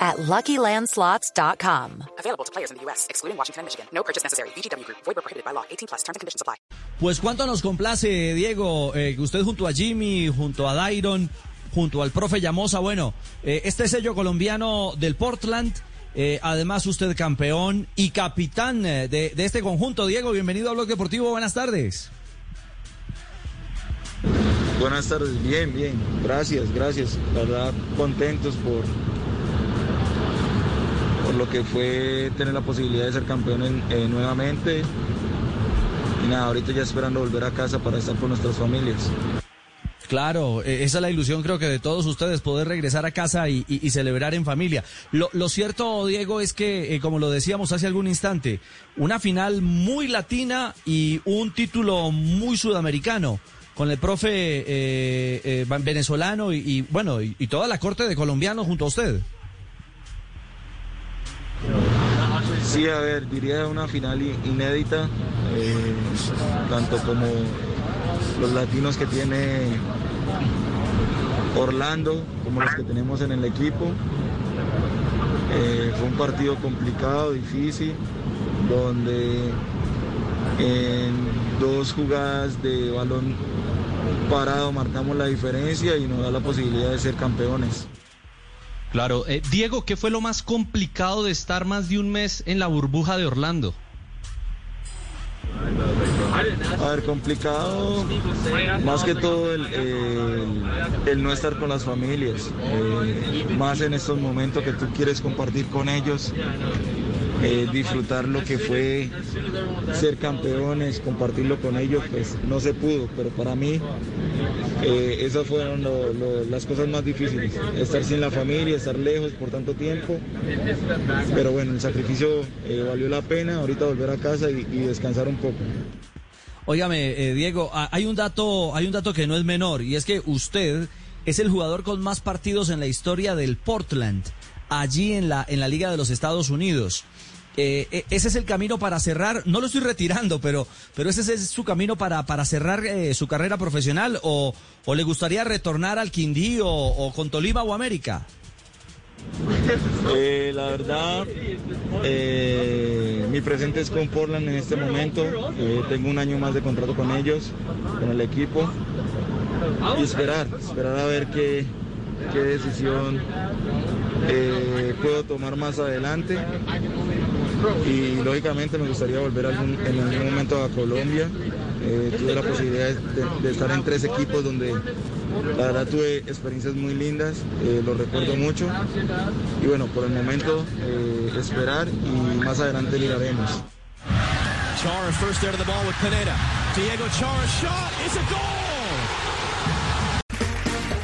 at LuckyLandSlots.com. Available to players in the U.S., excluding Washington and Michigan. No purchase necessary. VGW Group. Void prohibited by law. 18 plus. Terms and conditions apply. Pues cuánto nos complace, Diego, eh, que usted junto a Jimmy, junto a Dairon, junto al profe Llamosa, bueno, eh, este sello colombiano del Portland, eh, además usted campeón y capitán eh, de, de este conjunto. Diego, bienvenido a Blog Deportivo, buenas tardes. Buenas tardes, bien, bien, gracias, gracias. La verdad, contentos por, por lo que fue tener la posibilidad de ser campeones eh, nuevamente. Y nada, ahorita ya esperando volver a casa para estar con nuestras familias. Claro, eh, esa es la ilusión creo que de todos ustedes, poder regresar a casa y, celebrar en familia. Lo, cierto, Diego, es que, eh, como lo decíamos hace algún instante, una final muy latina y un título muy sudamericano, con el profe eh, venezolano y, y, bueno, y toda la corte de colombianos junto a usted. Sí, a ver, diría una final inédita, eh, tanto como los latinos que tiene Orlando, como los que tenemos en el equipo. Eh, fue un partido complicado, difícil, donde en dos jugadas de balón parado marcamos la diferencia y nos da la posibilidad de ser campeones. Claro, eh, Diego, ¿qué fue lo más complicado de estar más de un mes en la burbuja de Orlando? A ver, complicado, más que todo el, no estar con las familias, eh, más en estos momentos que tú quieres compartir con ellos, eh, disfrutar lo que fue ser campeones, compartirlo con ellos, pues no se pudo, pero para mí eh, esas fueron las cosas más difíciles, estar sin la familia, estar lejos por tanto tiempo, pero bueno, el sacrificio eh, valió la pena, ahorita volver a casa y- descansar un poco. Óigame, Diego, a- hay un dato, hay un dato que no es menor y es que usted es el jugador con más partidos en la historia del Portland, allí en la en la Liga de los Estados Unidos. Eh, eh, ese es el camino para cerrar, no lo estoy retirando, pero, pero ese es su camino para, para cerrar eh, su carrera profesional o, le gustaría retornar al Quindío o con Tolima o América. La verdad, eh, mi presente es con Portland en este momento. Tengo un año más de contrato con ellos, con el equipo. Y esperar, esperar a ver qué, qué decisión eh, puedo tomar más adelante. Y lógicamente me gustaría volver en algún momento a Colombia. Eh, tuve la posibilidad de, estar en tres equipos donde la verdad tuve experiencias muy lindas, eh, lo recuerdo mucho. Y bueno, por el momento eh, esperar y más adelante miraremos. Chara.